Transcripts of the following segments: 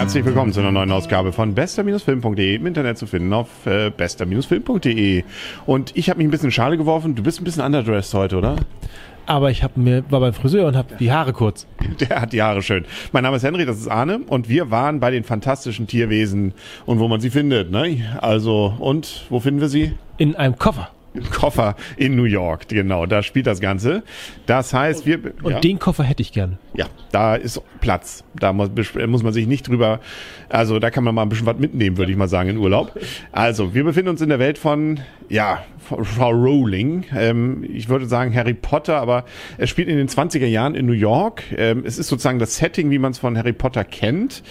Herzlich willkommen zu einer neuen Ausgabe von bester-film.de im Internet zu finden auf äh, bester-film.de. Und ich habe mich ein bisschen Schale geworfen. Du bist ein bisschen underdressed heute, oder? Aber ich hab mir, war beim Friseur und habe die Haare kurz. Der hat die Haare schön. Mein Name ist Henry, das ist Arne und wir waren bei den fantastischen Tierwesen und wo man sie findet. Ne? Also, und wo finden wir sie? In einem Koffer. Im Koffer in New York, genau, da spielt das Ganze. Das heißt, wir. Und ja, den Koffer hätte ich gern. Ja, da ist Platz. Da muss, muss man sich nicht drüber. Also da kann man mal ein bisschen was mitnehmen, würde ich mal sagen, in Urlaub. Also, wir befinden uns in der Welt von, ja, Frau Rowling. Ähm, ich würde sagen Harry Potter, aber es spielt in den 20er Jahren in New York. Ähm, es ist sozusagen das Setting, wie man es von Harry Potter kennt.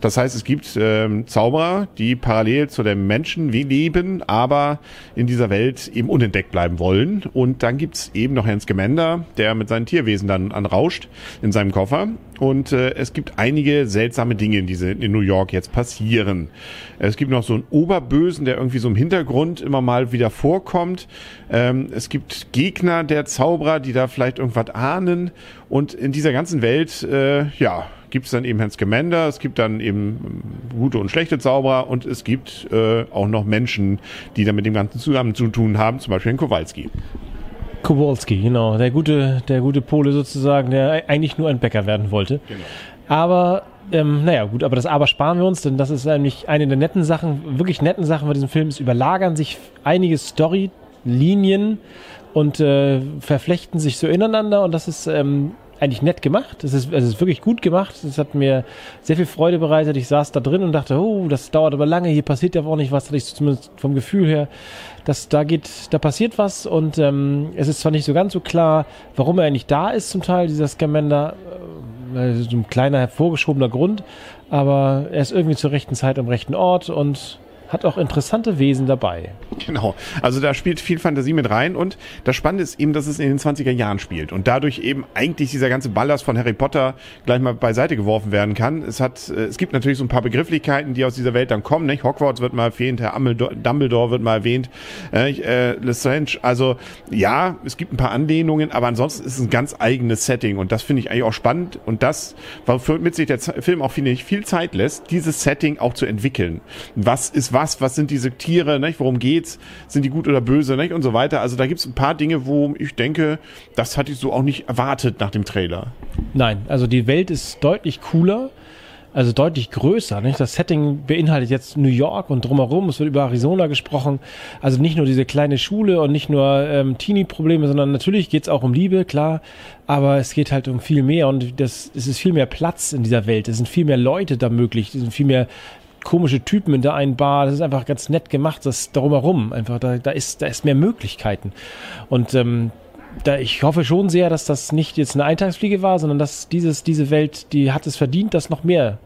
Das heißt, es gibt ähm, Zauberer, die parallel zu den Menschen leben, aber in dieser Welt eben unentdeckt bleiben wollen. Und dann gibt's eben noch Hans Gemender, der mit seinen Tierwesen dann anrauscht in seinem Koffer. Und äh, es gibt einige seltsame Dinge, die in New York jetzt passieren. Es gibt noch so einen Oberbösen, der irgendwie so im Hintergrund immer mal wieder vorkommt. Ähm, es gibt Gegner der Zauberer, die da vielleicht irgendwas ahnen. Und in dieser ganzen Welt, äh, ja, gibt es dann eben Hans Gemender, es gibt dann eben gute und schlechte Zauberer und es gibt äh, auch noch Menschen, die da mit dem Ganzen zusammen zu tun haben, zum Beispiel Herrn Kowalski. Kowalski, genau. Der gute, der gute Pole sozusagen, der eigentlich nur ein Bäcker werden wollte. Genau. Aber, ähm, naja, gut, aber das Aber sparen wir uns, denn das ist eigentlich eine der netten Sachen, wirklich netten Sachen bei diesem Film. Es überlagern sich einige Storylinien und äh, verflechten sich so ineinander und das ist ähm, eigentlich nett gemacht. Es ist, es ist wirklich gut gemacht. Es hat mir sehr viel Freude bereitet. Ich saß da drin und dachte, oh, das dauert aber lange. Hier passiert ja auch nicht was. Hatte ich zumindest vom Gefühl her, dass da geht, da passiert was und ähm, es ist zwar nicht so ganz so klar, warum er eigentlich da ist. Zum Teil dieser Scamander, äh, so ein kleiner hervorgeschobener Grund, aber er ist irgendwie zur rechten Zeit am rechten Ort und hat auch interessante Wesen dabei. Genau. Also da spielt viel Fantasie mit rein und das Spannende ist eben, dass es in den 20er Jahren spielt und dadurch eben eigentlich dieser ganze Ballast von Harry Potter gleich mal beiseite geworfen werden kann. Es hat, äh, es gibt natürlich so ein paar Begrifflichkeiten, die aus dieser Welt dann kommen. Nicht? Hogwarts wird mal erwähnt, Herr Dumbledore wird mal erwähnt, äh, Lestrange. Also ja, es gibt ein paar Anlehnungen, aber ansonsten ist es ein ganz eigenes Setting und das finde ich eigentlich auch spannend und das, womit sich der Film auch finde ich viel Zeit lässt, dieses Setting auch zu entwickeln. Was ist was, was sind diese Tiere, nicht? worum geht's, sind die gut oder böse nicht? und so weiter. Also da gibt's ein paar Dinge, wo ich denke, das hatte ich so auch nicht erwartet nach dem Trailer. Nein, also die Welt ist deutlich cooler also deutlich größer. Nicht? Das Setting beinhaltet jetzt New York und drumherum. Es wird über Arizona gesprochen. Also nicht nur diese kleine Schule und nicht nur ähm, Teenie-Probleme, sondern natürlich geht es auch um Liebe, klar. Aber es geht halt um viel mehr und das, es ist viel mehr Platz in dieser Welt. Es sind viel mehr Leute da möglich. Es sind viel mehr komische Typen in der einen Bar. Das ist einfach ganz nett gemacht, das drumherum. Einfach, da, da ist, da ist mehr Möglichkeiten. Und ähm, da, ich hoffe schon sehr, dass das nicht jetzt eine Eintagsfliege war, sondern dass dieses, diese Welt, die hat es verdient, dass noch mehr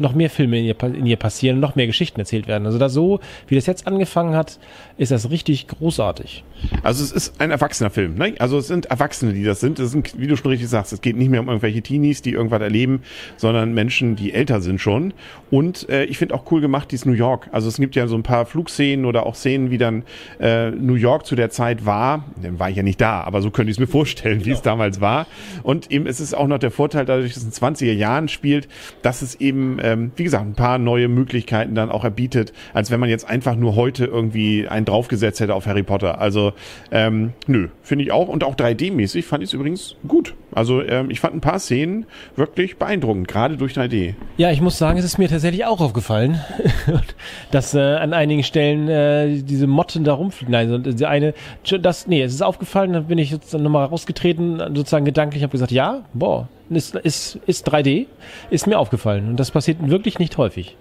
noch mehr Filme in ihr, in ihr passieren, noch mehr Geschichten erzählt werden. Also da so, wie das jetzt angefangen hat, ist das richtig großartig. Also es ist ein erwachsener Film. Ne? Also es sind Erwachsene, die das sind. Es sind, wie du schon richtig sagst, es geht nicht mehr um irgendwelche Teenies, die irgendwas erleben, sondern Menschen, die älter sind schon. Und äh, ich finde auch cool gemacht, dieses New York. Also es gibt ja so ein paar Flugszenen oder auch Szenen, wie dann äh, New York zu der Zeit war. Dann war ich ja nicht da, aber so könnte ich es mir vorstellen, wie es damals war. Und eben es ist auch noch der Vorteil, dadurch, dass es in 20er Jahren spielt, dass es eben äh, ähm, wie gesagt, ein paar neue Möglichkeiten dann auch erbietet, als wenn man jetzt einfach nur heute irgendwie einen draufgesetzt hätte auf Harry Potter. Also, ähm, nö, finde ich auch. Und auch 3D-mäßig fand ich es übrigens gut. Also, ähm, ich fand ein paar Szenen wirklich beeindruckend, gerade durch 3D. Ja, ich muss sagen, es ist mir tatsächlich auch aufgefallen, dass äh, an einigen Stellen äh, diese Motten da rumfliegen. Nein, die eine, das, nee, es ist aufgefallen, dann bin ich jetzt nochmal rausgetreten, sozusagen gedanklich, habe gesagt, ja, boah, ist, ist, ist 3D, ist mir aufgefallen. Und das passiert wirklich nicht häufig.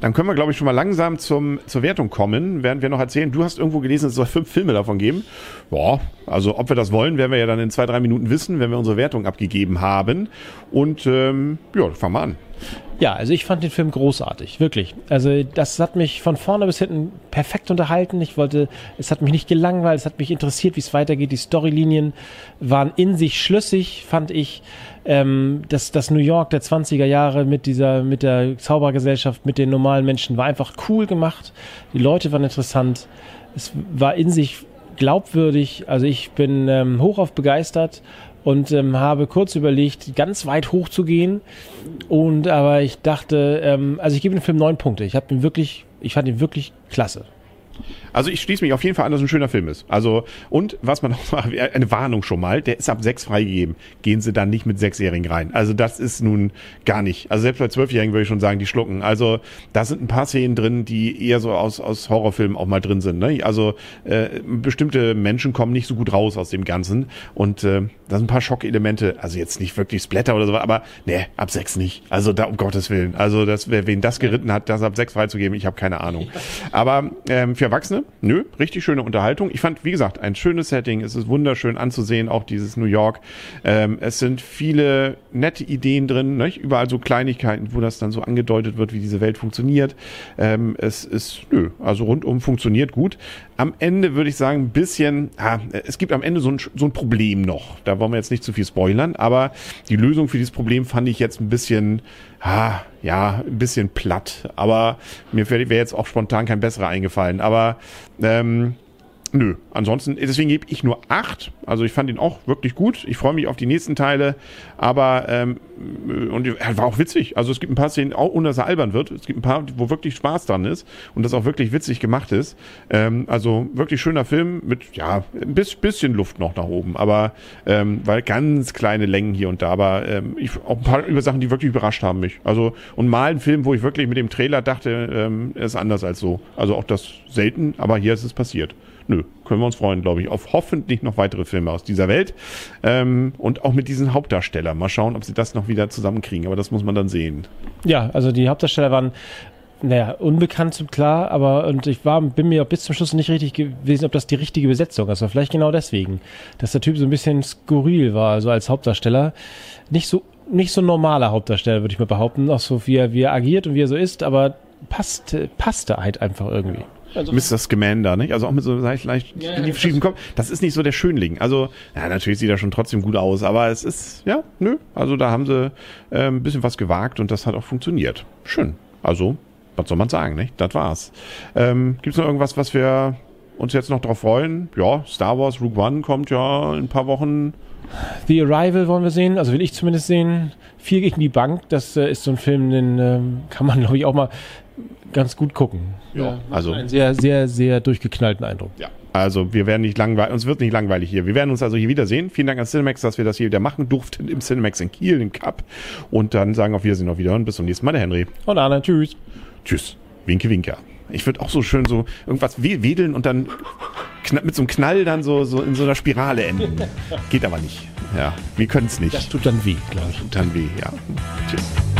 Dann können wir, glaube ich, schon mal langsam zum, zur Wertung kommen, während wir noch erzählen, du hast irgendwo gelesen, es soll fünf Filme davon geben. Ja, also ob wir das wollen, werden wir ja dann in zwei, drei Minuten wissen, wenn wir unsere Wertung abgegeben haben. Und ähm, ja, fangen wir an. Ja, also ich fand den Film großartig, wirklich. Also das hat mich von vorne bis hinten perfekt unterhalten. Ich wollte, es hat mich nicht gelangweilt, es hat mich interessiert, wie es weitergeht. Die Storylinien waren in sich schlüssig, fand ich. Ähm, das, das New York der 20er Jahre mit dieser, mit der Zaubergesellschaft, mit den normalen Menschen war einfach cool gemacht. Die Leute waren interessant. Es war in sich glaubwürdig. Also ich bin ähm, hochauf begeistert und ähm, habe kurz überlegt, ganz weit hoch zu gehen. Und aber ich dachte, ähm, also ich gebe dem Film neun Punkte. Ich habe ihn wirklich, ich fand ihn wirklich klasse. Also ich schließe mich auf jeden Fall an, dass es ein schöner Film ist. Also, und was man auch macht, eine Warnung schon mal, der ist ab sechs freigegeben. Gehen Sie dann nicht mit Sechsjährigen rein. Also das ist nun gar nicht. Also selbst bei Zwölfjährigen würde ich schon sagen, die schlucken. Also da sind ein paar Szenen drin, die eher so aus, aus Horrorfilmen auch mal drin sind. Ne? Also äh, bestimmte Menschen kommen nicht so gut raus aus dem Ganzen. Und äh, da sind ein paar Schockelemente. Also jetzt nicht wirklich Splatter oder so, aber ne, ab sechs nicht. Also da um Gottes Willen. Also das, wer wen das geritten hat, das ab sechs freizugeben, ich habe keine Ahnung. Aber ähm, für Erwachsene, nö, richtig schöne Unterhaltung. Ich fand, wie gesagt, ein schönes Setting. Es ist wunderschön anzusehen, auch dieses New York. Ähm, es sind viele nette Ideen drin, nicht? überall so Kleinigkeiten, wo das dann so angedeutet wird, wie diese Welt funktioniert. Ähm, es ist, nö, also rundum funktioniert gut. Am Ende würde ich sagen, ein bisschen, ah, es gibt am Ende so ein, so ein Problem noch. Da wollen wir jetzt nicht zu viel spoilern, aber die Lösung für dieses Problem fand ich jetzt ein bisschen, ah, ja, ein bisschen platt. Aber mir wäre jetzt auch spontan kein besserer eingefallen. Aber ähm, Nö, ansonsten, deswegen gebe ich nur acht. Also ich fand ihn auch wirklich gut. Ich freue mich auf die nächsten Teile. Aber, ähm, und er war auch witzig. Also es gibt ein paar Szenen, auch ohne dass er albern wird. Es gibt ein paar, wo wirklich Spaß dran ist und das auch wirklich witzig gemacht ist. Ähm, also wirklich schöner Film mit, ja, ein bisschen Luft noch nach oben. Aber, ähm, weil ganz kleine Längen hier und da. Aber ähm, ich, auch ein paar über Sachen, die wirklich überrascht haben mich. Also, und mal ein Film, wo ich wirklich mit dem Trailer dachte, ähm, ist anders als so. Also auch das selten, aber hier ist es passiert nö, können wir uns freuen, glaube ich, auf hoffentlich noch weitere Filme aus dieser Welt. Ähm, und auch mit diesen Hauptdarstellern. Mal schauen, ob sie das noch wieder zusammenkriegen, aber das muss man dann sehen. Ja, also die Hauptdarsteller waren naja, unbekannt, klar, aber und ich war, bin mir bis zum Schluss nicht richtig gewesen, ob das die richtige Besetzung ist. Aber vielleicht genau deswegen, dass der Typ so ein bisschen skurril war, also als Hauptdarsteller. Nicht so, nicht so normaler Hauptdarsteller, würde ich mal behaupten, auch so wie er, wie er agiert und wie er so ist, aber passt, passte halt einfach irgendwie. Also Mr. Scamander, nicht? Also auch mit so leicht, leicht ja, in die verschiedenen Kopf. Das ist nicht so der Schönling. Also, ja, natürlich sieht er schon trotzdem gut aus, aber es ist, ja, nö. Also da haben sie äh, ein bisschen was gewagt und das hat auch funktioniert. Schön. Also, was soll man sagen, nicht? Das war's. Ähm, Gibt es noch irgendwas, was wir uns jetzt noch drauf freuen? Ja, Star Wars Rogue One kommt ja in ein paar Wochen. The Arrival wollen wir sehen, also will ich zumindest sehen. Vier gegen die Bank, das äh, ist so ein Film, den äh, kann man, glaube ich, auch mal ganz gut gucken. Ja, also einen sehr, sehr, sehr durchgeknallten Eindruck. Ja. Also wir werden nicht langweilig, uns wird nicht langweilig hier. Wir werden uns also hier wiedersehen. Vielen Dank an Cinemax, dass wir das hier wieder machen durften im Cinemax in Kiel, im Cup. Und dann sagen auf Wiedersehen, auf Wiederhören. Bis zum nächsten Mal, der Henry. Und Anna, tschüss. Tschüss. Winke, winke. Ich würde auch so schön so irgendwas wedeln und dann mit so einem Knall dann so, so in so einer Spirale enden. Geht aber nicht. Ja, wir können es nicht. Das tut dann weh, glaube ich. Tut dann weh, ja. Tschüss.